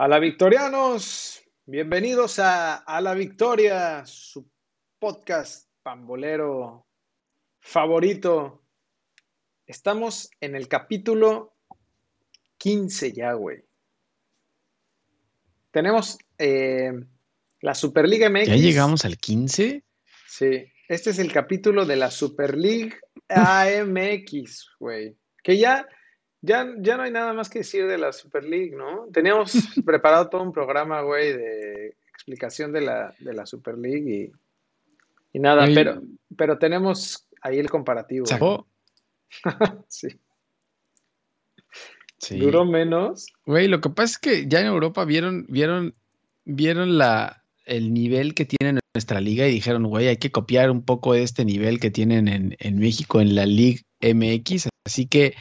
A la Victorianos, bienvenidos a, a La Victoria, su podcast pambolero favorito. Estamos en el capítulo 15 ya, güey. Tenemos eh, la Superliga MX. ¿Ya llegamos al 15? Sí, este es el capítulo de la Super League AMX, güey. Que ya ya, ya no hay nada más que decir de la Super League, ¿no? Teníamos preparado todo un programa, güey, de explicación de la, de la Super League y, y nada, pero, pero tenemos ahí el comparativo. ¿Se acabó? sí. Sí. Duró menos. Güey, lo que pasa es que ya en Europa vieron, vieron, vieron la, el nivel que tiene nuestra liga y dijeron, güey, hay que copiar un poco de este nivel que tienen en, en México en la League MX. Así que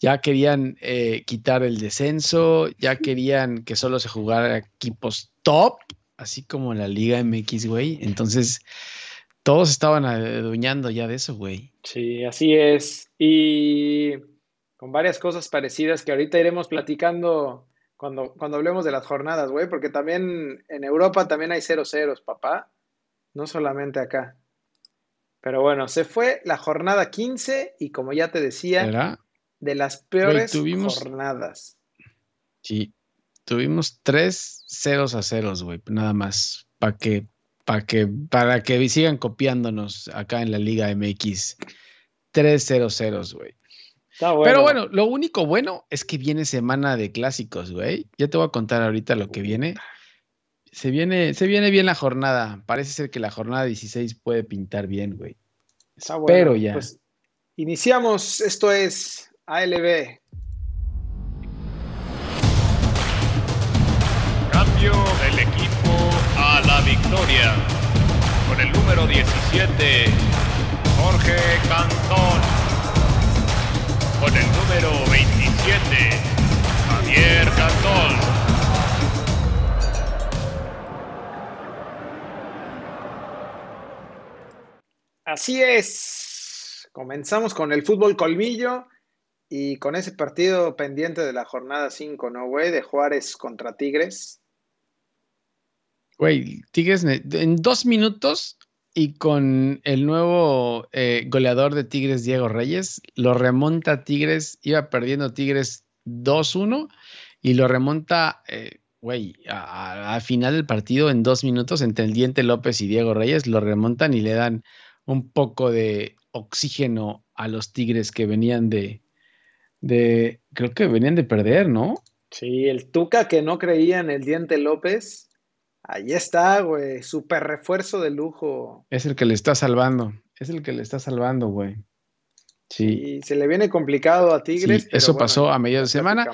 ya querían eh, quitar el descenso, ya querían que solo se jugara equipos top, así como la Liga MX, güey. Entonces, todos estaban adueñando ya de eso, güey. Sí, así es. Y con varias cosas parecidas que ahorita iremos platicando cuando, cuando hablemos de las jornadas, güey, porque también en Europa también hay cero ceros, papá. No solamente acá. Pero bueno, se fue la jornada 15 y como ya te decía, ¿Verdad? De las peores tuvimos- jornadas. Sí, tuvimos tres ceros a ceros, güey, nada más, para que, para que, para que sigan copiándonos acá en la Liga MX. Tres ceros ceros, güey. Bueno. Pero bueno, lo único bueno es que viene semana de clásicos, güey. Ya te voy a contar ahorita lo que viene. Se viene, se viene bien la jornada. Parece ser que la jornada 16 puede pintar bien, güey. Está bueno. Espero ya. Pues iniciamos, esto es ALB. Cambio del equipo a la victoria. Con el número 17, Jorge Cantón. Con el número 27, Javier Cantón. Así es. Comenzamos con el fútbol colmillo y con ese partido pendiente de la jornada 5, ¿no, güey? De Juárez contra Tigres. Güey, Tigres en dos minutos y con el nuevo eh, goleador de Tigres, Diego Reyes, lo remonta Tigres, iba perdiendo Tigres 2-1 y lo remonta, eh, güey, a- a- al final del partido en dos minutos entre el Diente López y Diego Reyes, lo remontan y le dan un poco de oxígeno a los Tigres que venían de, de, creo que venían de perder, ¿no? Sí, el Tuca que no creía en el Diente López. Ahí está, güey. Super refuerzo de lujo. Es el que le está salvando. Es el que le está salvando, güey. Sí. Y se le viene complicado a Tigres. Sí, pero eso bueno, pasó a mediados de semana.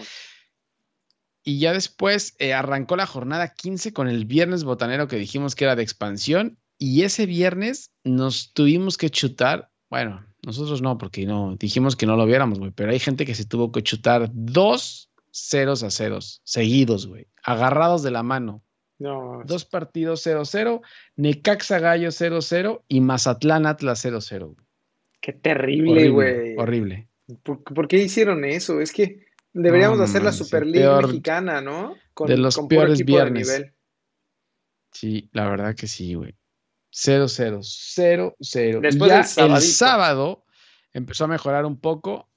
Y ya después eh, arrancó la jornada 15 con el viernes botanero que dijimos que era de expansión. Y ese viernes nos tuvimos que chutar. Bueno, nosotros no, porque no dijimos que no lo viéramos, güey. Pero hay gente que se tuvo que chutar dos ceros a ceros seguidos, güey. Agarrados de la mano. No, Dos partidos 0-0, Necaxa Gallo 0-0 y Mazatlán Atlas 0-0. güey. qué terrible, güey. Horrible, horrible. ¿Por, por qué hicieron eso? Es que deberíamos No, hacer la manches, el Super League peor- mexicana, ¿no? Con, de los con peores equipo de viernes. nivel. Sí, la verdad que sí, güey. 0-0, 0-0. Después Y ya del el sábado empezó a mejorar un poco.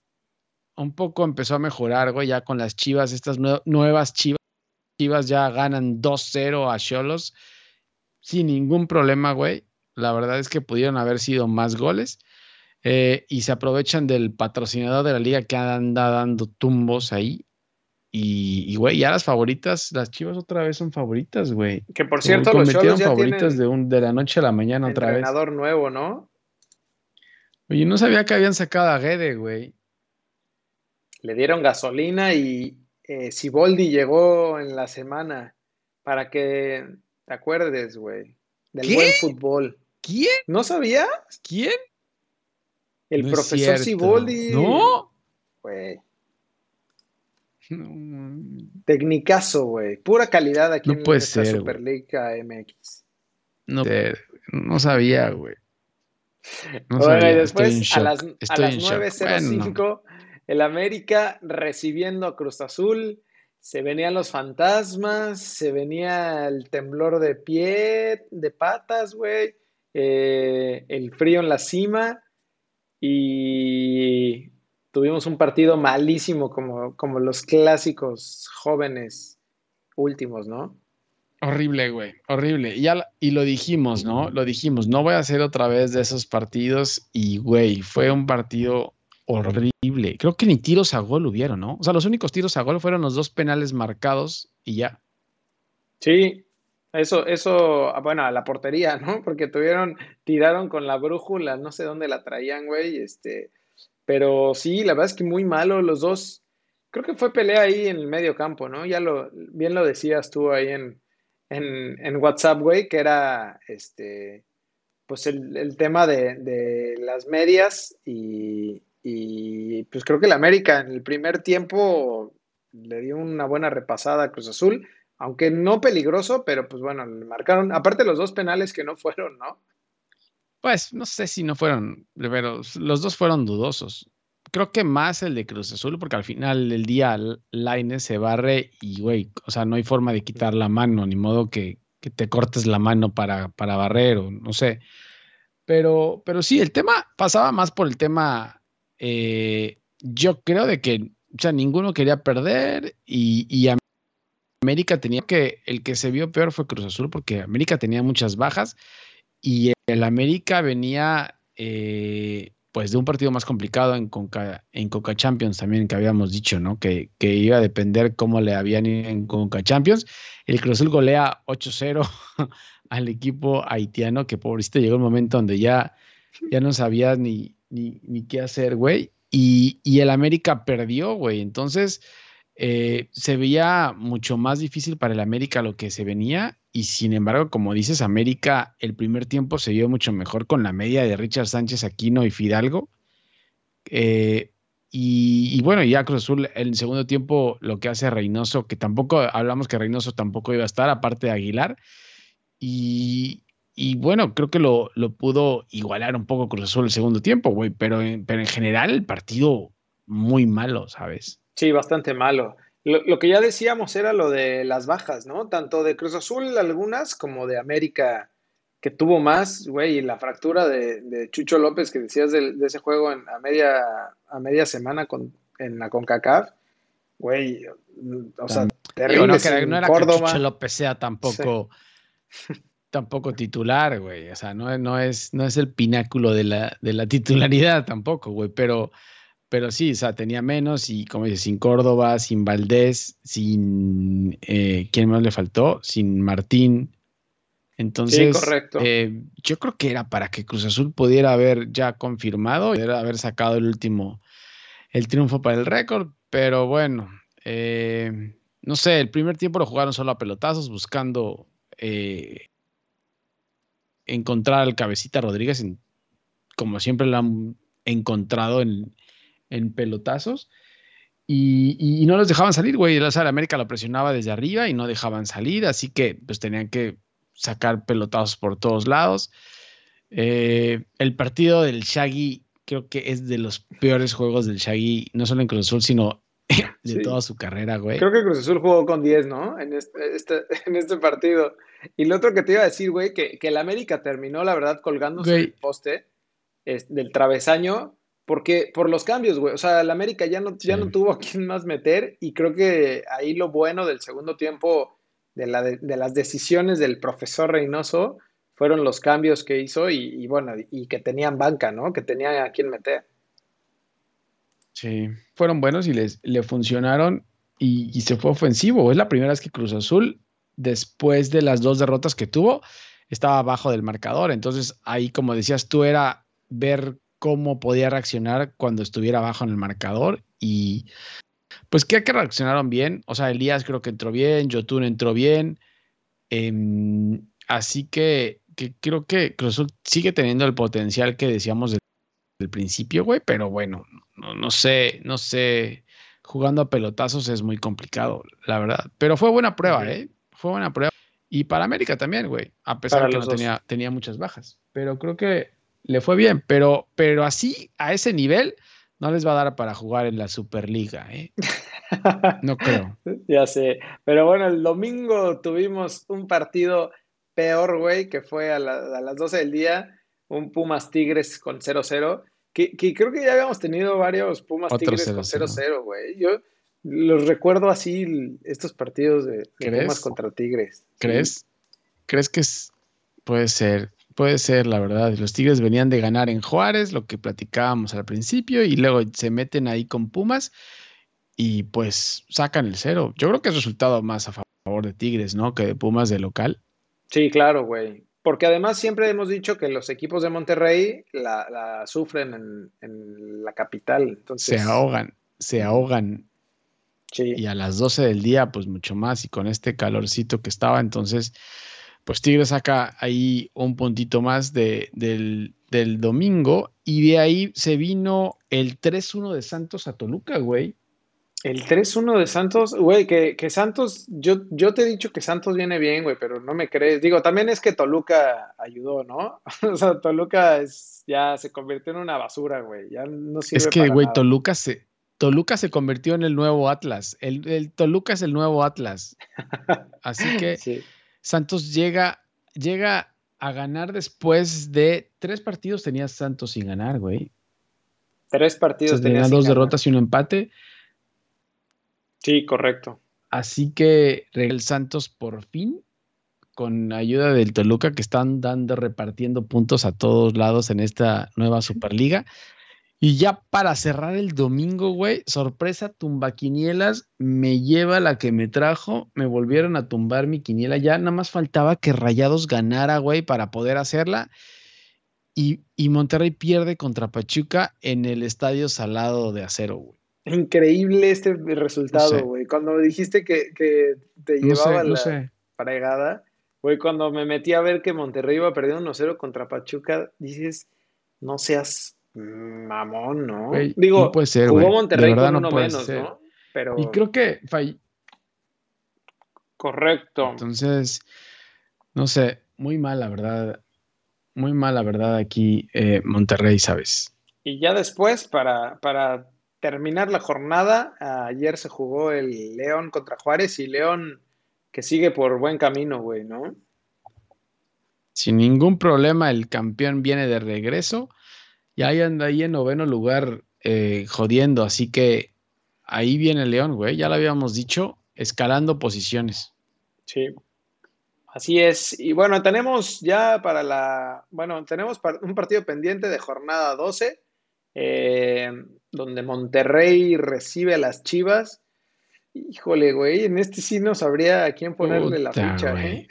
Un poco empezó a mejorar, güey, ya con las chivas, estas nue- nuevas chivas. Chivas ya ganan 2-0 a Cholos sin ningún problema, güey. La verdad es que pudieron haber sido más goles. eh, y se aprovechan del patrocinador de la liga que anda dando tumbos ahí. Y, güey, ya las favoritas, las chivas otra vez son favoritas, güey. Que por cierto, los Cholos ya favoritas de, un, de la noche a la mañana otra vez. entrenador nuevo, ¿no? Oye, no sabía que habían sacado a Guede, güey. Le dieron gasolina y eh, Siboldi llegó en la semana para que te acuerdes, güey, del ¿Qué? buen fútbol. ¿Quién? ¿No sabías? ¿Quién? El No profesor. Siboldi. No. Güey, No, tecnicazo, güey. Pura calidad aquí No en puede esta ser, Superliga MX. no, no sabía, güey. No Bueno, sabía, y estoy en después a las, a las en shock. 9.05, Bueno, el América recibiendo a Cruz Azul se venían los fantasmas, se venía el temblor de pie, de patas, güey, eh, el frío en la cima y tuvimos un partido malísimo como, como los clásicos jóvenes últimos, ¿no? Horrible, güey, horrible. Y, ya, y lo dijimos, ¿no? Lo dijimos, no voy a hacer otra vez de esos partidos y, güey, fue un partido horrible. Creo que ni tiros a gol hubieron, ¿no? O sea, los únicos tiros a gol fueron los dos penales marcados y ya. Sí, eso, eso, ah, bueno, a la portería, ¿no? Porque tuvieron, tiraron con la brújula, no sé dónde la traían, güey, este, pero sí, la verdad es que muy malo los dos. Creo que fue pelea ahí en el medio campo, ¿no? Ya lo, bien lo decías tú ahí en, en, WhatsApp, güey, que era, este, pues el, el tema de, de las medias y, y pues creo que el América en el primer tiempo le dio una buena repasada a Cruz Azul, aunque no peligroso, pero pues bueno, le marcaron, aparte los dos penales que no fueron, ¿no? Pues no sé si no fueron, pero los dos fueron dudosos. Creo que más el de Cruz Azul, porque al final del día Laine se barre y, güey, o sea, no hay forma de quitar la mano, ni modo que, que te cortes la mano para, para barrer o no sé. Pero, pero sí, el tema pasaba más por el tema eh, yo creo de que, o sea, ninguno quería perder y, América tenía que, el que se vio peor fue Cruz Azul porque América tenía muchas bajas y el América venía eh, pues de un partido más complicado en Conca, en Coca Champions también que habíamos dicho, ¿no? Que, iba a depender cómo le habían ido en Conca Champions. El Cruz Azul golea 8-0 al equipo haitiano que pobrecito llegó un momento donde ya, ya no sabía ni, ni, qué hacer, güey. Y, el América perdió, güey. Entonces, eh, se veía mucho más difícil para el América lo que se venía. Y sin embargo, como dices, América el primer tiempo se vio mucho mejor con la media de Richard Sánchez Aquino y Fidalgo. Eh, y, bueno, ya Cruz Azul en el segundo tiempo lo que hace Reynoso, que tampoco hablamos que Reynoso tampoco iba a estar, aparte de Aguilar. Y, bueno, creo que lo, lo, pudo igualar un poco Cruz Azul el segundo tiempo, güey, pero, pero en general el partido muy malo, ¿sabes? Sí, bastante malo. Lo, que ya decíamos era lo de las bajas, ¿no? Tanto de Cruz Azul algunas como de América, que tuvo más, güey, y la fractura de, Chucho López que decías de, ese juego en, a, media, a media semana con, en la CONCACAF, güey, o sea, terrible. No, que, no era que Chucho López sea tampoco... tampoco titular, güey. O sea, no, no, es, no es el pináculo de la, de la titularidad tampoco, güey. Pero, pero sí, o sea, tenía menos y, como dices, sin Córdoba, sin Valdés, sin. Eh, ¿Quién más le faltó? Sin Martín. Entonces, sí, correcto. Eh, yo creo que era para que Cruz Azul pudiera haber ya confirmado, pudiera haber sacado el último, el triunfo para el récord, pero bueno, eh, no sé, el primer tiempo lo jugaron solo a pelotazos, buscando encontrar al cabecita Rodríguez, como siempre lo han encontrado en, pelotazos. Y, no los dejaban salir, güey. El Azar América lo presionaba desde arriba y no dejaban salir, así que pues tenían que sacar pelotazos por todos lados. Eh, el partido del Shaggy creo que es de los peores juegos del Shaggy, no solo en Cruz Azul, sino de toda su carrera, güey. Creo que Cruz Azul jugó con 10, ¿no? En este, este, en este partido. Y lo otro que te iba a decir, güey, que, que el América terminó, la verdad, colgándose el poste del travesaño, porque por los cambios, güey. O sea, el América ya no, ya no tuvo a quién más meter, y creo que ahí lo bueno del segundo tiempo, de, la de, las decisiones del profesor Reynoso, fueron los cambios que hizo y, bueno, y que tenían banca, ¿no? Que tenía a quién meter. Sí, fueron buenos y les le funcionaron y, y, se fue ofensivo. Es la primera vez que Cruz Azul después de las dos derrotas que tuvo, estaba abajo del marcador. Entonces ahí, como decías tú, era ver cómo podía reaccionar cuando estuviera abajo en el marcador y pues que que reaccionaron bien. O sea, Elías creo que entró bien, Jotun entró bien. Em, así que, creo que Cruz sigue teniendo el potencial que decíamos desde el principio, güey, pero bueno, no, no sé, no sé. Jugando a pelotazos es muy complicado, la verdad. Pero fue buena prueba, ¿eh? fue buena prueba. Y para América también, güey, a pesar de que no tenía, tenía muchas bajas. Pero creo que le fue bien, pero, pero así, a ese nivel, no les va a dar para jugar en la Superliga, ¿eh? No creo. Ya sé. Pero bueno, el domingo tuvimos un partido peor, güey, que fue a, las 12 del día, un Pumas Tigres con 0-0. Que, creo que ya habíamos tenido varios Pumas Tigres con 0-0, güey. Yo los recuerdo así, estos partidos de, Pumas contra Tigres. ¿Crees? ¿Crees que es, puede ser? Puede ser, la verdad. Los Tigres venían de ganar en Juárez, lo que platicábamos al principio, y luego se meten ahí con Pumas y pues sacan el cero. Yo creo que es resultado más a favor de Tigres, ¿no? Que de Pumas de local. Sí, claro, güey. Porque además siempre hemos dicho que los equipos de Monterrey la, sufren en, la capital. Entonces... Se ahogan, se ahogan. Sí. Y a las 12 del día, pues mucho más. Y con este calorcito que estaba, entonces, pues Tigres saca ahí un puntito más de, del, del domingo. Y de ahí se vino el 3-1 de Santos a Toluca, güey. El 3-1 de Santos, güey, que, Santos, yo, yo te he dicho que Santos viene bien, güey, pero no me crees. Digo, también es que Toluca ayudó, ¿no? o sea, Toluca es, ya se convirtió en una basura, güey. Ya no sirve Es que, güey, Toluca se, Toluca se convirtió en el nuevo Atlas. El, Toluca es el nuevo Atlas. Así que Santos llega, llega a ganar después de tres partidos tenía Santos sin ganar, güey. Tres partidos tenía dos derrotas y un empate. Sí, correcto. Así que el Santos por fin, con ayuda del Toluca, que están dando, repartiendo puntos a todos lados en esta nueva Superliga. Y ya para cerrar el domingo, güey, sorpresa, tumbaquinielas, me lleva la que me trajo, me volvieron a tumbar mi quiniela, ya nada más faltaba que Rayados ganara, güey, para poder hacerla. Y, y Monterrey pierde contra Pachuca en el Estadio Salado de Acero, güey. Increíble este resultado, güey. Cuando me dijiste que, te llevaba la fregada, güey, cuando me metí a ver que Monterrey iba perdiendo 1-0 contra Pachuca, dices, no seas mamón, ¿no? Digo, puede ser, jugó Monterrey con uno menos, ¿no? Pero... Y creo que Correcto. Entonces, no sé, muy mal, la verdad. Muy mal, la verdad, aquí eh, Monterrey, ¿sabes? Y ya después, para, para terminar la jornada, ayer se jugó el León contra Juárez y León que sigue por buen camino, güey, ¿no? Sin ningún problema, el campeón viene de regreso y ahí anda ahí en noveno lugar eh, jodiendo, así que ahí viene León, güey, ya lo habíamos dicho, escalando posiciones. Sí, así es. Y bueno, tenemos ya para la, bueno, tenemos un partido pendiente de jornada 12 eh, donde Monterrey recibe a las Chivas. Híjole, güey, en este sí no sabría a quién ponerle la ficha. ¿eh?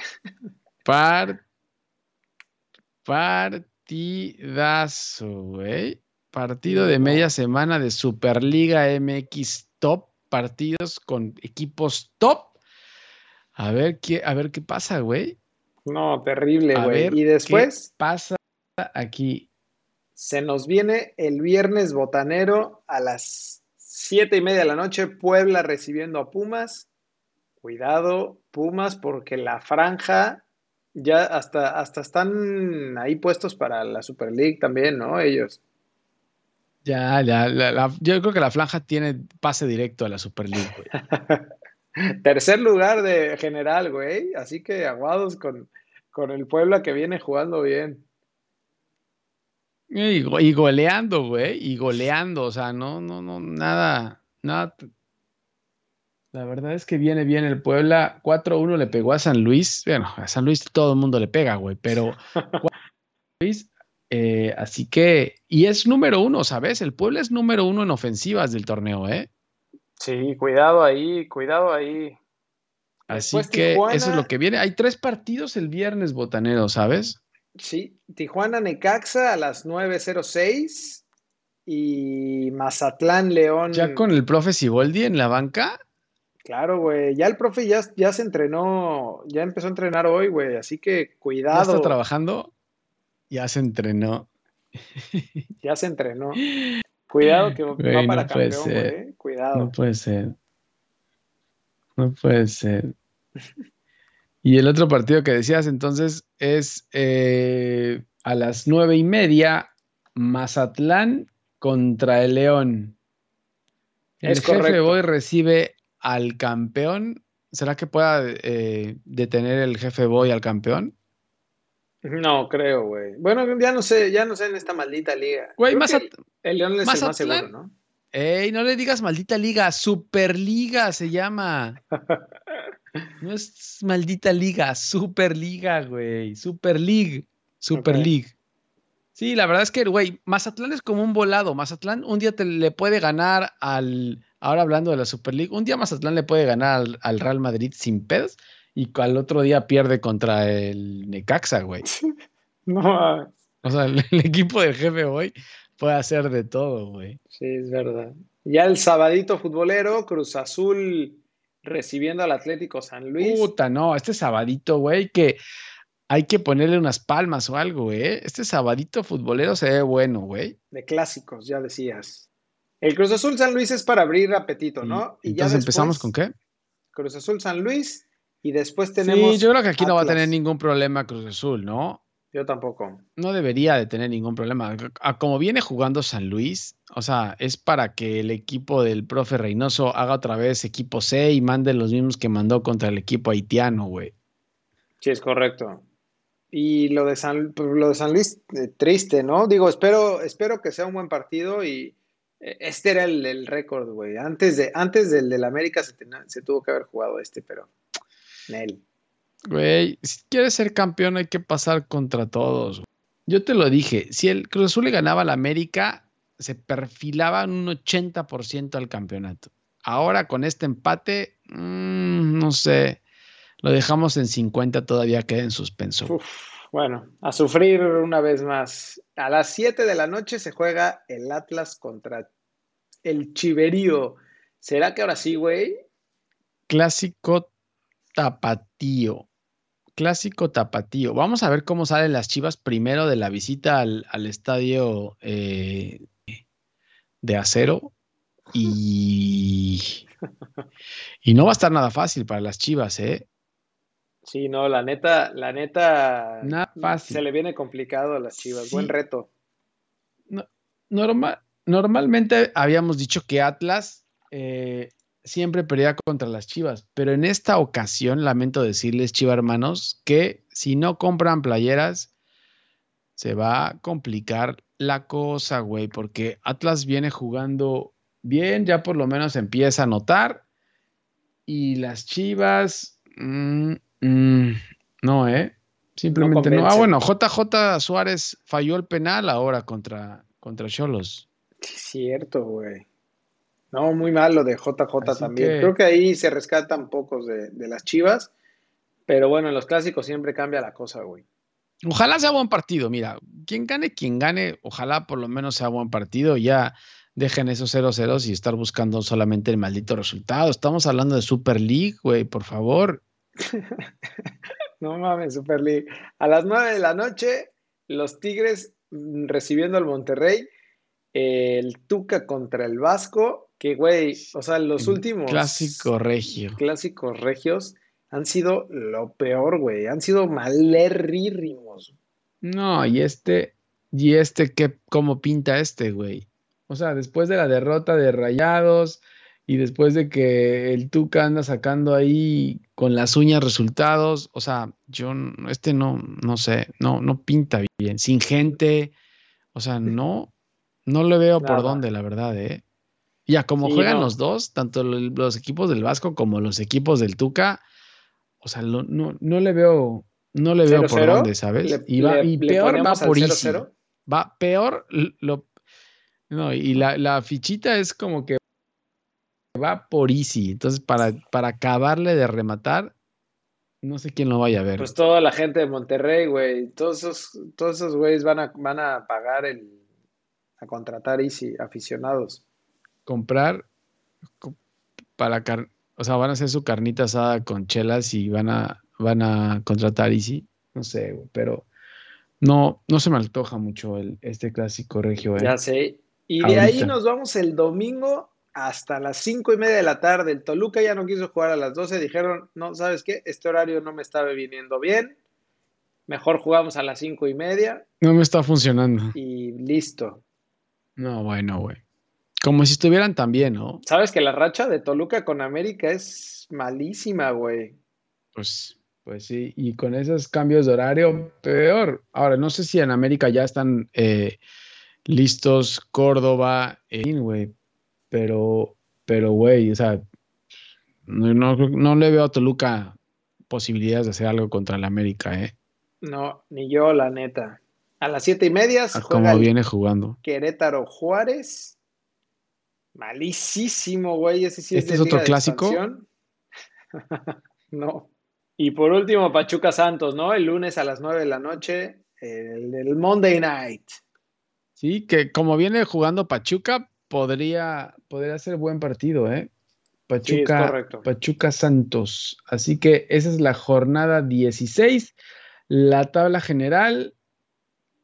Partidazo, güey. Partido de media semana de Superliga MX Top. Partidos con equipos top. A ver qué, a ver qué pasa, güey. No, terrible, güey. Y después. ¿Qué pasa aquí? Se nos viene el viernes botanero a las siete y media de la noche, Puebla recibiendo a Pumas. Cuidado, Pumas, porque la franja ya hasta, hasta están ahí puestos para la Super League también, ¿no? Ellos. Ya, ya, yo creo que la franja tiene pase directo a la Super League, güey. Tercer lugar de general, güey. Así que aguados con, con el Puebla que viene jugando bien. Y, goleando, güey, y goleando, o sea, no, no, no, nada, nada. La verdad es que viene bien el Puebla. 4-1 le pegó a San Luis. Bueno, a San Luis todo el mundo le pega, güey, pero Luis, eh, así que, y es número uno, ¿sabes? El Puebla es número uno en ofensivas del torneo, ¿eh? Sí, cuidado ahí, cuidado ahí. Así que eso es lo que viene. Hay tres partidos el viernes, botanero, ¿sabes? Sí, Tijuana Necaxa a las 9.06 y Mazatlán León. ¿Ya con el profe Siboldi en la banca? Claro, güey. Ya el profe ya, ya se entrenó, ya empezó a entrenar hoy, güey. Así que cuidado. ¿Ya está trabajando? Ya se entrenó. ya se entrenó. Cuidado que va para campeón, güey. Cuidado. No puede ser. No puede ser. Y el otro partido que decías entonces es eh, a las nueve y media, Mazatlán contra el León. El jefe hoy recibe al campeón, ¿será que pueda eh, detener el jefe Boy al campeón? No, creo, güey. Bueno, ya no sé, ya no sé en esta maldita liga. Güey, más el León es más Mazatlán. seguro, ¿no? Ey, no le digas maldita liga, Superliga se llama. No es maldita liga, Superliga, güey. Super League. Super Ok. League. Sí, la verdad es que, güey, Mazatlán es como un volado. Mazatlán un día te le puede ganar al. Ahora hablando de la Super League, un día Mazatlán le puede ganar al, al Real Madrid sin pedos y al otro día pierde contra el Necaxa, güey. No, O sea, el, el equipo del jefe hoy puede hacer de todo, güey. sí, es verdad. Ya el sabadito futbolero, Cruz Azul recibiendo al Atlético San Luis. Puta, no, este sabadito, güey, que hay que ponerle unas palmas o algo, ¿eh? Este sabadito futbolero se ve bueno, güey. de clásicos, ya decías. El Cruz Azul San Luis es para abrir apetito, ¿no? Y Y ya entonces empezamos con qué? Cruz Azul San Luis y después tenemos. Sí, yo creo que aquí no va a tener ningún problema Cruz Azul, ¿no? Yo tampoco. No debería de tener ningún problema. A como viene jugando San Luis, o sea, es para que el equipo del profe Reynoso haga otra vez equipo C y mande los mismos que mandó contra el equipo haitiano, güey. Sí, es correcto. Y lo de San, pues, lo de San Luis, eh, triste, ¿no? Digo, espero, espero que sea un buen partido y este era el, el récord, güey. Antes, de, antes del del América se, tuvo que haber jugado este, pero Nel. Güey, si quieres ser campeón hay que pasar contra todos. Yo te lo dije, si el Cruz Azul le ganaba al América, se perfilaba un 80% al campeonato. Ahora con este empate, mm, no sé, lo dejamos en 50, todavía queda en suspenso. Uf, bueno, a sufrir una vez más. A las 7 de la noche se juega el Atlas contra el Chiverío. ¿Será que ahora sí, güey? Clásico tapatío. Clásico tapatío. Vamos a ver cómo salen las chivas primero de la visita al, al estadio eh, de acero. Y, y no va a estar nada fácil para las chivas, ¿eh? Sí, no, la neta, la neta Nada fácil. se le viene complicado a las Chivas. Sí. Buen reto. Normal, normalmente habíamos dicho que Atlas eh, siempre perdía contra las Chivas, pero en esta ocasión lamento decirles, Chiva hermanos, que si no compran playeras, se va a complicar la cosa, güey, porque Atlas viene jugando bien, ya por lo menos empieza a notar, y las Chivas, mm, mm, no, ¿eh? Simplemente no. Ah, bueno, JJ Suárez falló el penal ahora contra contra Cholos. Cierto, güey. No, muy mal lo de JJ Así también. que- Creo que ahí se rescatan pocos de, de las Chivas, pero bueno, en los clásicos siempre cambia la cosa, güey. Ojalá sea buen partido. Mira, quien gane, quien gane, ojalá por lo menos sea buen partido. Ya dejen esos 0-0 y estar buscando solamente el maldito resultado. Estamos hablando de Super League, güey, por favor. No mames, Super League. A las 9 de la noche, los Tigres mm, recibiendo al Monterrey, el Tuca contra el Vasco, que güey, o sea, los El últimos Clásico regio. clásicos regios han sido lo peor, güey. Han sido malerrírrimos. No, y este, y este, ¿qué, ¿cómo pinta este, güey? O sea, después de la derrota de Rayados y después de que el Tuca anda sacando ahí con las uñas resultados, o sea, yo, este no, no sé, no, no pinta bien, sin gente, o sea, no, no le veo por dónde, la verdad, ¿eh? Ya, como Sí, juegan no. los dos, tanto lo- los equipos del Vasco como los equipos del Tuca, o sea, lo- no, no le veo, no le veo por 0-0, dónde, ¿sabes? Le- y va, le- y peor va por. 0-0. Va peor, lo, no, y la, la fichita es como que va por Easy. Entonces, para, para acabarle de rematar, no sé quién lo vaya a ver. Pues toda la gente de Monterrey, güey, todos esos, todos esos güeyes van a, van a pagar el, a contratar Easy, aficionados. comprar co- para car- o sea, van a hacer su carnita asada con chelas y van a van a contratar Easy, no sé, güey, pero no no se me antoja mucho el este clásico regio, eh. Ya sé. Y de ahí nos vamos el domingo hasta las cinco y media de la tarde. El Toluca ya no quiso jugar a las 12. Dijeron, no, ¿sabes qué? Este horario no me estaba viniendo bien. Mejor jugamos a las cinco y media No me está funcionando. y listo. No, bueno, güey. Como si estuvieran también, ¿no? Sabes que la racha de Toluca con América es malísima, güey. Pues, pues sí, y con esos cambios de horario, peor. Ahora, no sé si en América ya están eh, listos Córdoba, güey, pero, pero, güey, o sea, no, no, no le veo a Toluca posibilidades de hacer algo contra el América, ¿eh? No, ni yo, la neta. A las siete y media. Como viene jugando. Querétaro Juárez. Malísimo, güey. Ese sí ¿Este es, otro clásico? no. Y por último, Pachuca Santos, ¿no? El lunes a las nueve de la noche, el, el Monday Night. Sí, que como viene jugando Pachuca, podría, podría ser buen partido, ¿eh? Pachuca, Pachuca Santos. Así que esa es la jornada 16. La tabla general,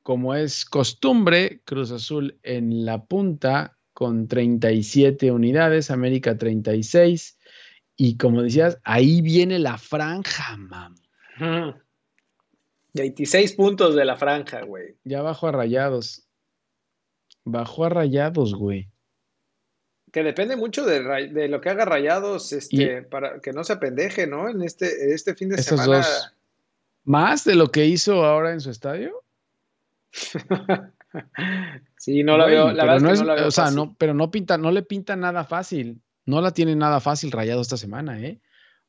como es costumbre, Cruz Azul en la punta con 37 unidades, América 36. Y como decías, ahí viene la franja, mam. 26 puntos de la franja, güey. Ya bajó a rayados. Bajó a rayados, güey que depende mucho de, lo que haga Rayados, este, para que no se apendeje, ¿no? En este, este fin de semana. ¿Más de lo que hizo ahora en su estadio? sí, no la veo, la verdad no es, no la veo O sea, no, pero no pinta, no le pinta nada fácil. No la tiene nada fácil Rayado esta semana, ¿eh?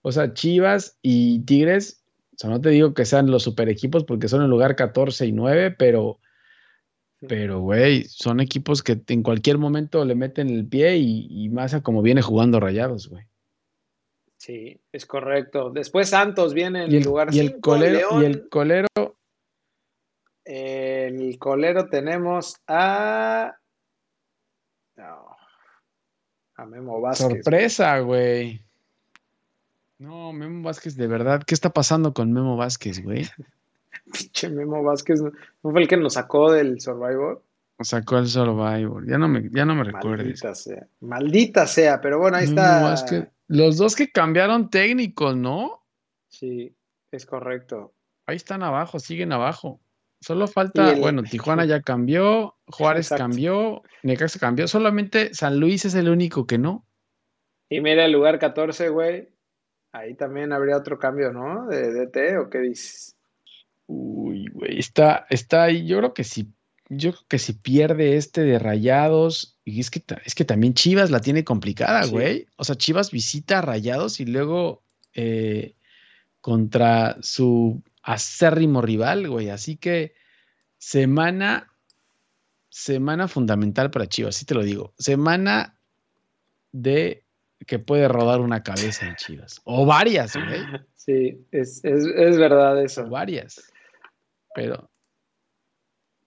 O sea, Chivas y Tigres, o sea, no te digo que sean los super equipos porque son el lugar 14 y 9, pero pero, güey, son equipos que en cualquier momento le meten el pie y, más a como viene jugando Rayados, güey. Sí, es correcto. Después Santos viene en el, lugar y el colero Y el colero. el colero tenemos a. a Memo Vázquez. Sorpresa, güey. No, Memo Vázquez, de verdad, ¿qué está pasando con Memo Vázquez, güey? Pinche Memo Vázquez, ¿no fue el que nos sacó del Survivor? Nos sacó el Survivor, ya no me, ya no me recuerdes. Maldita sea, maldita sea, pero bueno, ahí está. Los dos que cambiaron técnicos, ¿no? Sí, es correcto. Ahí están abajo, siguen abajo. Solo falta, bueno, Tijuana ya cambió, Juárez cambió, Necaxa cambió, solamente San Luis es el único que no. Y mira el lugar 14, güey. Ahí también habría otro cambio, ¿no? De DT, ¿o qué dices? Uy, güey, está, está ahí. Yo creo que si, yo creo que si pierde este de Rayados, y es que, es que también Chivas la tiene complicada, güey. O sea, Chivas visita a Rayados y luego eh, contra su acérrimo rival, güey. Así que semana, semana fundamental para Chivas, sí te lo digo. Semana de que puede rodar una cabeza en Chivas. O varias, güey. Sí, es, es verdad eso. O varias. Pero,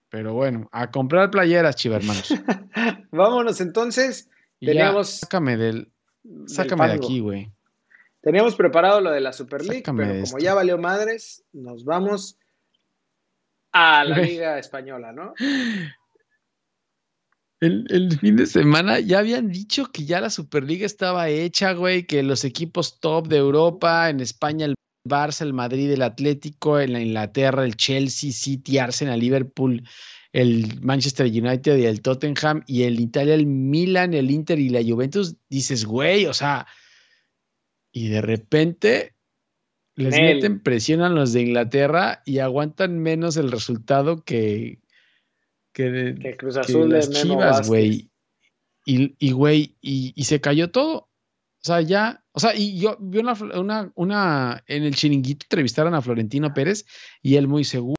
pero bueno, a comprar playeras, chiva hermanos. Vámonos entonces. Teníamos. sácame del. Sácame de aquí, güey. Teníamos preparado lo de la Super League, pero como ya valió madres, nos vamos a la Liga Española, ¿no? El, el, fin de semana ya habían dicho que ya la Superliga estaba hecha, güey, que los equipos top de Europa, en España el Barça, el Madrid, el Atlético, en la Inglaterra, el Chelsea, City, Arsenal, Liverpool, el Manchester United y el Tottenham, y el Italia, el Milan, el Inter y la Juventus, dices, güey, o sea, y de repente les meten presión a los de Inglaterra y aguantan menos el resultado que, que, Cruz Azul de Chivas, güey. Y, güey, y se cayó todo. O sea, ya, o sea, y yo vi una, una, una, en el chiringuito entrevistaron a Florentino Pérez y él muy seguro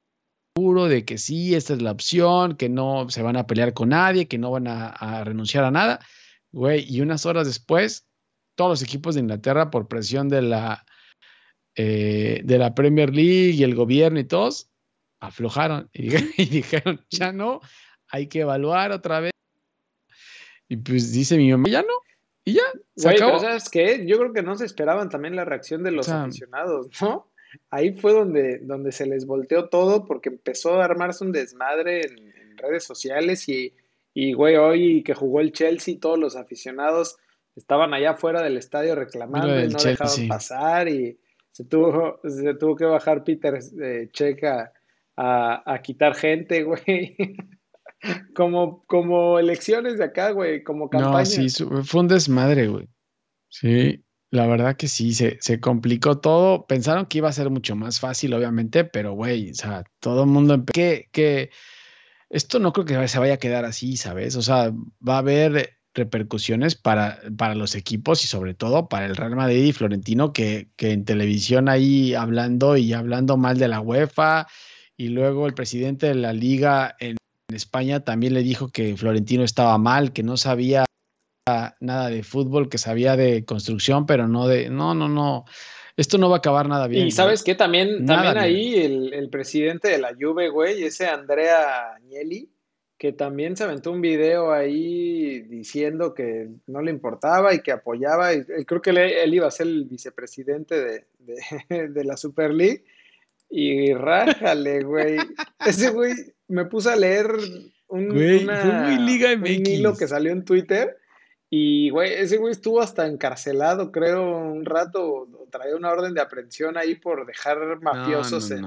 de que sí, esta es la opción, que no se van a pelear con nadie, que no van a, renunciar a nada. Güey, y unas horas después, todos los equipos de Inglaterra, por presión de la, eh, de la Premier League y el gobierno y todos, aflojaron y, y dijeron, ya no, hay que evaluar otra vez. Y pues dice mi mamá, ya no, y ya, se acabó. ¿sabes qué? Yo creo que no se esperaban también la reacción de los aficionados, ¿no? Ahí fue donde, donde se les volteó todo porque empezó a armarse un desmadre en, redes sociales y, y, güey, hoy que jugó el Chelsea, todos los aficionados estaban allá fuera del estadio reclamando y no dejaban pasar y se tuvo, se tuvo que bajar Peter eh, Checa a, a quitar gente, güey. Como, como elecciones de acá, güey, como campaña. No, sí, fue un desmadre, güey. Sí, la verdad que sí, se, se complicó todo. Pensaron que iba a ser mucho más fácil, obviamente, pero, güey, o sea, todo el mundo... Que, que esto no creo que se vaya a quedar así, ¿sabes? O sea, va a haber repercusiones para, para los equipos y sobre todo para el Real Madrid y Florentino que, que en televisión ahí hablando y hablando mal de la UEFA y luego el presidente de la liga en, España también le dijo que Florentino estaba mal, que no sabía nada de fútbol, que sabía de construcción, pero no de, no, no, no, esto no va a acabar nada bien. Y sabes que también, también ahí el, el, presidente de la Juve, güey, ese Andrea Agnelli, que también se aventó un video ahí diciendo que no le importaba y que apoyaba, y, creo que él, iba a ser el vicepresidente de, de, de la Super League, y rájale, güey. Ese güey me puse a leer un, una, Liga un hilo que salió en Twitter. Y, güey, ese güey estuvo hasta encarcelado, creo, un rato. Traía una orden de aprehensión ahí por dejar mafiosos eh,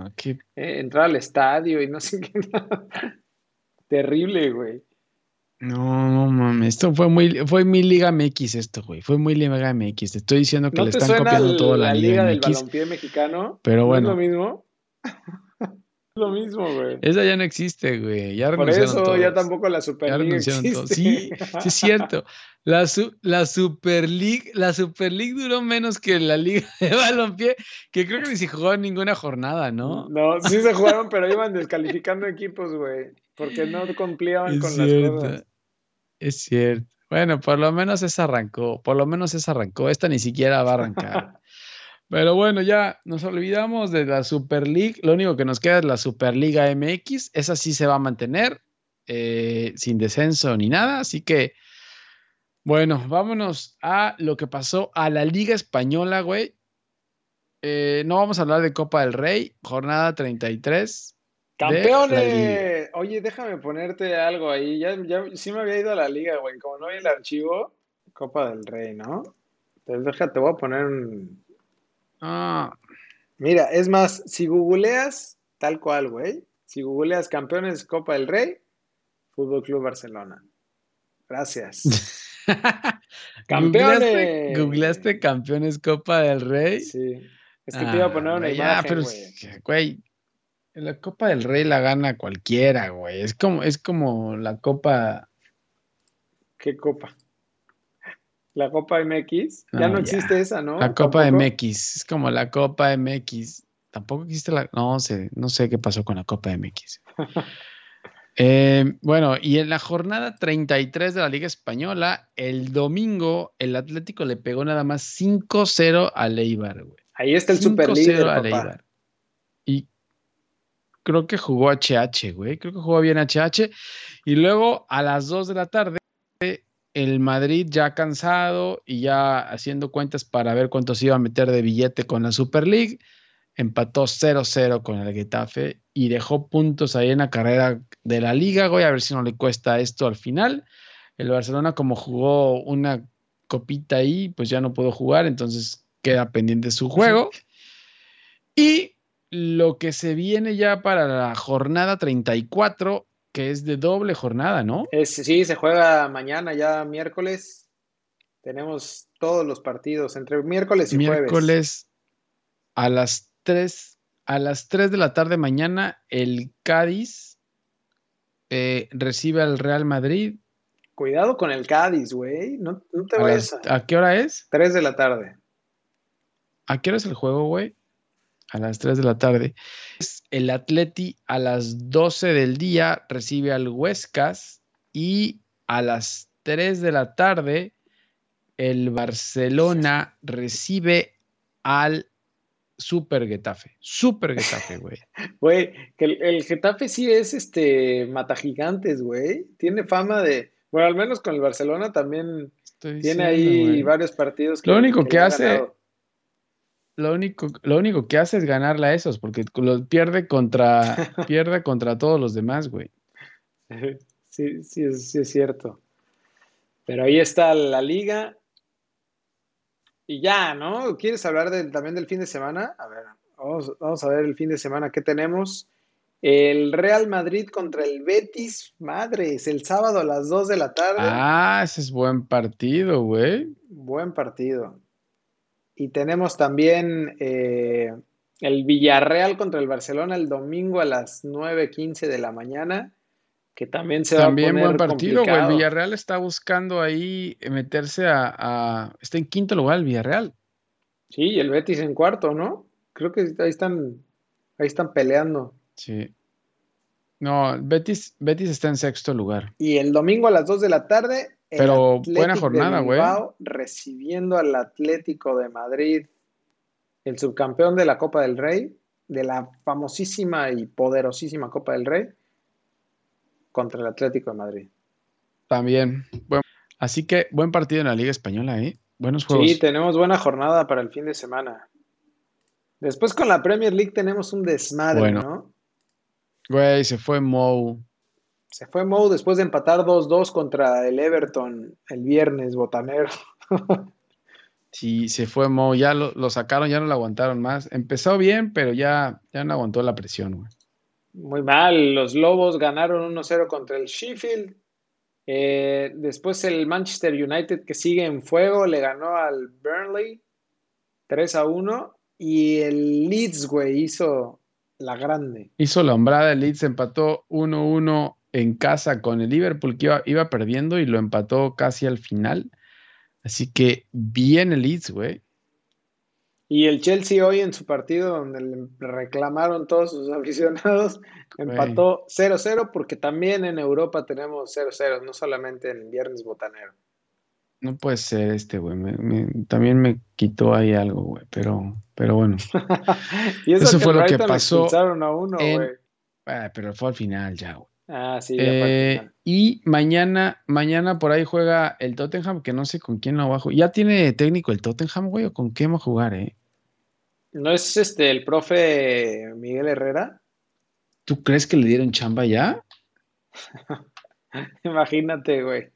entrar al estadio y no sé qué. Terrible, güey. No, no mames, esto fue muy, fue mi Liga MX esto, güey. Fue muy Liga MX. Te estoy diciendo que le están copiando todo la, la Liga, del balompié mexicano. Pero bueno. ¿No es lo mismo? lo mismo, güey. Esa ya no existe, güey. Ya Por eso ya tampoco la Super League existe. Sí, sí es cierto. La, la Super League, la Super League duró menos que la Liga de Balompié, que creo que ni se jugó ninguna jornada, ¿no? No, sí se jugaron, pero iban descalificando equipos, güey porque no cumplían con las cosas. Es cierto. Bueno, por lo menos esa arrancó, por lo menos esa arrancó. Esta ni siquiera va a arrancar. Pero bueno, ya nos olvidamos de la Super League. Lo único que nos queda es la Superliga MX. Esa sí se va a mantener eh, sin descenso ni nada. Así que, bueno, vámonos a lo que pasó a la Liga Española, güey. Eh, no vamos a hablar de Copa del Rey, jornada 33. ¡Campeones! Oye, déjame ponerte algo ahí. Ya, ya sí me había ido a la liga, güey. Como no hay el archivo, Copa del Rey, ¿no? Entonces déjate, voy a poner un. Ah. Mira, es más, si googleas tal cual, güey. Si googleas campeones Copa del Rey, Fútbol Club Barcelona. Gracias. ¡Campeones! ¿Googleaste, campeones Copa del Rey? Sí. Es que te iba a poner una ah, imagen, pero, güey la Copa del Rey la gana cualquiera, güey. Es como, es como la Copa. ¿Qué Copa? ¿La Copa MX? ya no existe esa, ¿no? La Copa MX. Es como la Copa MX. Tampoco existe la. No sé, no sé qué pasó con la Copa MX. Eh, bueno, y en la jornada 33 de la Liga Española, el domingo, el Atlético le pegó nada más 5-0 a Leibar, güey. Ahí está el super líder, papá creo que jugó HH, güey. Creo que jugó bien HH. Y luego a las 2 de la tarde, el Madrid ya cansado y ya haciendo cuentas para ver cuánto se iba a meter de billete con la Super League, empató 0-0 con el Getafe y dejó puntos ahí en la carrera de la liga, güey, a ver si no le cuesta esto al final. El Barcelona como jugó una copita ahí, pues ya no pudo jugar, entonces queda pendiente su juego. Y lo que se viene ya para la jornada 34, que es de doble jornada, ¿no? Es, sí, se juega mañana, ya miércoles. Tenemos todos los partidos entre miércoles y miércoles jueves. Miércoles a las 3, a las 3 de la tarde mañana, el Cádiz eh, recibe al Real Madrid. Cuidado con el Cádiz, güey. No, te vayas. a... ¿A qué hora es? 3 de la tarde. ¿A qué hora es el juego, güey? A las 3 de la tarde. El Atleti a las 12 del día recibe al Huescas y a las 3 de la tarde el Barcelona recibe al Super Getafe. Super Getafe, güey. Güey, que el, Getafe sí es este mata gigantes, güey. Tiene fama de, bueno, al menos con el Barcelona también tiene ahí varios partidos. Que, Lo único que, hace, lo único, lo único que hace es ganarle a esos, porque lo pierde contra, pierde contra todos los demás, güey. Sí, sí, sí es cierto. Pero ahí está la liga. Y ya, ¿no? ¿Quieres hablar también del fin de semana? A ver, vamos, vamos, a ver el fin de semana qué tenemos. El Real Madrid contra el Betis, madres, el sábado a las 2 de la tarde. Ah, ese es buen partido, güey. Buen partido. Y tenemos también eh, el Villarreal contra el Barcelona el domingo a las 9.15 de la mañana, que también se También va a poner buen partido, güey. El. Villarreal está buscando ahí meterse a, a- Está en quinto lugar el Villarreal. Sí, y el Betis en cuarto, ¿no? Creo que ahí están, ahí están peleando. Sí. No, Betis, Betis está en sexto lugar. Y el domingo a las 2 de la tarde, Pero buena jornada, güey. Recibiendo al Atlético de Madrid, el subcampeón de la Copa del Rey, de la famosísima y poderosísima Copa del Rey, contra el Atlético de Madrid. También. Así que buen partido en la Liga Española, ¿eh? Buenos juegos. Sí, tenemos buena jornada para el fin de semana. Después con la Premier League tenemos un desmadre, Bueno. ¿no? Güey, se fue Mou. Se fue Mou después de empatar 2-2 contra el Everton el viernes, botanero. Sí, se fue Mou. Ya lo, lo sacaron, ya no lo aguantaron más. Empezó bien, pero ya, ya no aguantó la presión, güey. Muy mal, los Lobos ganaron 1-0 contra el Sheffield. Eh, después el Manchester United que sigue en fuego le ganó al Burnley 3-1 y el Leeds, güey, hizo la grande. Hizo la hombrada, el Leeds empató 1-1 en casa con el Liverpool que iba, iba perdiendo y lo empató casi al final. Así que bien el Leeds, güey. Y el Chelsea hoy en su partido donde le reclamaron todos sus aficionados, empató 0-0 porque también en Europa tenemos 0-0, no solamente en viernes botanero. No puede ser este, güey. Me- me- también me quitó ahí algo, güey. Pero, pero bueno. Y eso, fue lo que pasó a uno, en- güey. Ah, pero fue al final ya, güey. Ah, sí, Eh, y mañana, mañana por ahí juega el Tottenham, que no sé con quién lo va a jugar. ¿Ya tiene técnico el Tottenham, güey? ¿O con quién va a jugar, eh? ¿No es este el profe Miguel Herrera? ¿Tú crees que le dieron chamba ya? Imagínate, güey.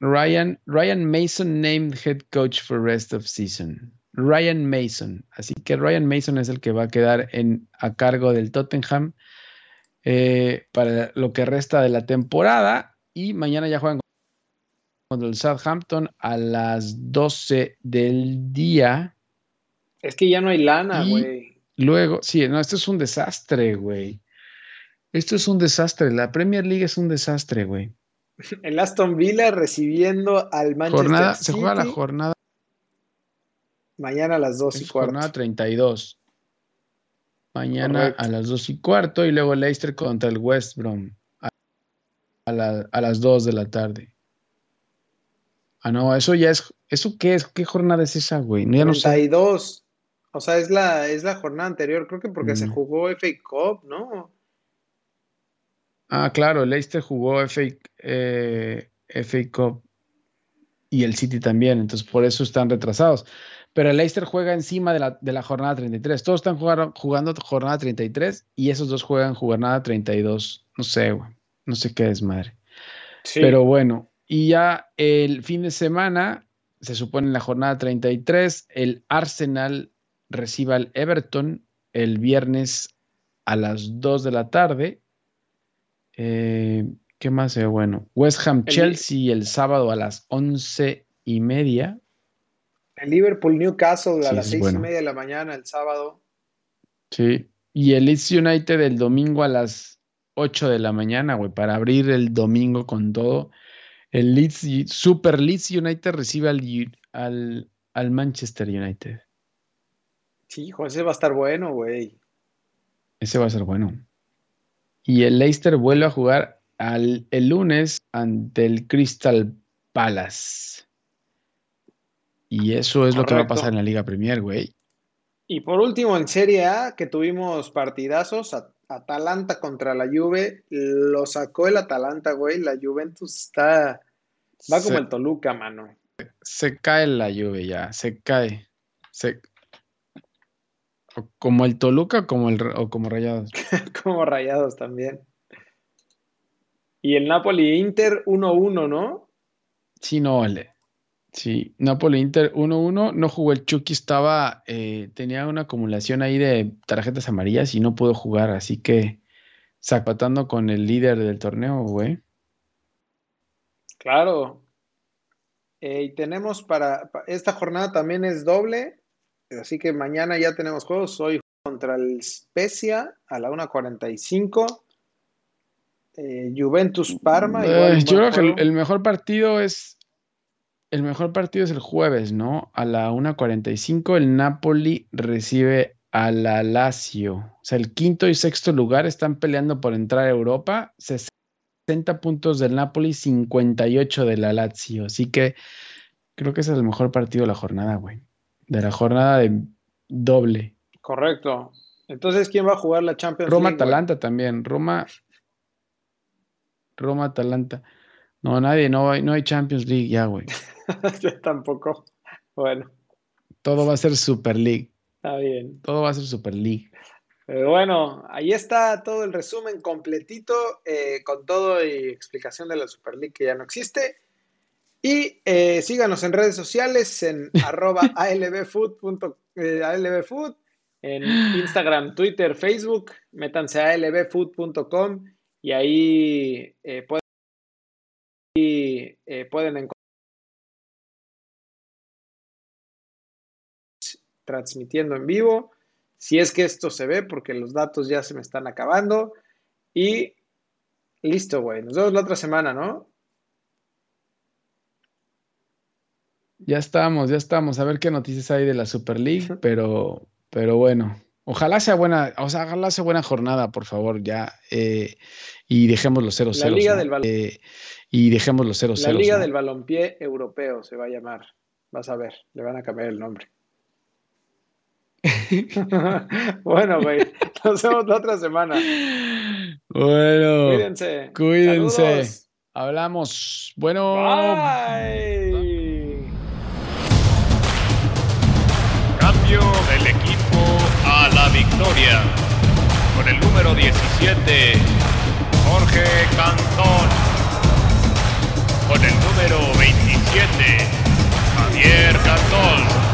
Ryan, Ryan Mason named head coach for rest of season. Ryan Mason. Así que Ryan Mason es el que va a quedar en, a cargo del Tottenham eh, para lo que resta de la temporada. Y mañana ya juegan contra el Southampton a las 12 del día. Es que ya no hay lana, güey. Luego, sí, no, esto es un desastre, güey. Esto es un desastre. La Premier League es un desastre, güey. El Aston Villa recibiendo al Manchester Jornada, se juega la City jornada, mañana a las 2 y cuarto. jornada 32. Mañana Correcto. a las 2 y cuarto y luego Leicester contra el West Brom a, la- a las 2 de la tarde. Ah, no, eso ya es. ¿Eso qué es? ¿Qué jornada es esa, güey? No, ya no sé. 32. O sea, es la, es la jornada anterior, creo que porque se Mm. jugó FA Cup, ¿no? Ah, claro, Leicester jugó FA, eh, FA Cup y el City también, entonces por eso están retrasados. Pero el Leicester juega encima de la, de la jornada 33. Todos están jugando, jugando jornada 33 y esos dos juegan jornada 32. No sé, güey. No sé qué es madre. Sí. Pero bueno, y ya el fin de semana, se supone en la jornada 33, el Arsenal reciba al Everton el viernes a las 2 de la tarde. Eh, ¿qué más? Eh, bueno, West Ham El- Chelsea el sábado a las 11 y media. El Liverpool Newcastle a Sí, las seis bueno. y media de la mañana el sábado. Sí. Y el Leeds United el domingo a las 8 de la mañana, güey, para abrir el domingo con todo. El Leeds, Super Leeds United recibe al, al, al Manchester United. Sí, hijo, ese va a estar bueno, güey. Ese va a ser bueno. Y el Leicester vuelve a jugar al, el lunes ante el Crystal Palace. Y eso es lo que va a pasar en la Liga Premier, güey. Y por último, en Serie A, que tuvimos partidazos, Atalanta contra la Juve, lo sacó el Atalanta, güey. La Juventus está, va como Se- el Toluca, mano. Se cae la lluvia ya, se cae. Se... o como el Toluca o como, el, o como Rayados. como rayados también. Y el Napoli Inter 1-1, ¿no? Sí, no vale. Sí, Napoli-Inter 1-1. No jugó el Chucky, estaba, eh, tenía una acumulación ahí de tarjetas amarillas y no pudo jugar, así que zapatando con el líder del torneo, güey. Claro. Eh, y tenemos para, esta jornada también es doble, así que mañana ya tenemos juegos. Hoy contra el Spezia a la 1.45. Eh, Juventus Parma. yo creo que el, mejor partido es el mejor partido es el jueves, ¿no? A la 1.45 el Napoli recibe a la Lazio. O sea, el quinto y sexto lugar están peleando por entrar a Europa. 60 puntos del Napoli, 58 de la Lazio. Así que creo que ese es el mejor partido de la jornada, güey. De la jornada de doble. Correcto. Entonces, ¿quién va a jugar la Champions Roma, League? Roma-Atalanta también. Roma. Roma-Atalanta. No, nadie, no hay, no hay Champions League ya, güey. Yo tampoco. Bueno. Todo va a ser Super League. Está bien. Todo va a ser Super League. Pero bueno, ahí está todo el resumen completito eh, con todo y explicación de la Super League que ya no existe. Y eh, síganos en redes sociales en arroba albfood, eh, albfood, en Instagram, Twitter, Facebook. Métanse a albfood.com y ahí pueden, y, pueden encontrar transmitiendo en vivo. Si es que esto se ve, porque los datos ya se me están acabando. Y listo, güey. Nos vemos la otra semana, ¿no? Ya estamos, ya estamos. A ver qué noticias hay de la Super League, pero, pero bueno. Ojalá sea buena, o sea, ojalá sea buena jornada, por favor, ya. Eh, y dejemos los 0 0 La Liga del eh, Y dejemos los 0 La Liga del Balompié Europeo se va a llamar. Vas a ver, le van a cambiar el nombre. bueno, güey. Nos vemos la otra semana. Bueno. Cuídense. Cuídense. Hablamos. Bueno. Bye. Cambio del equipo a la victoria. Con el número 17, Jorge Cantón. Con el número 27, Javier Cantón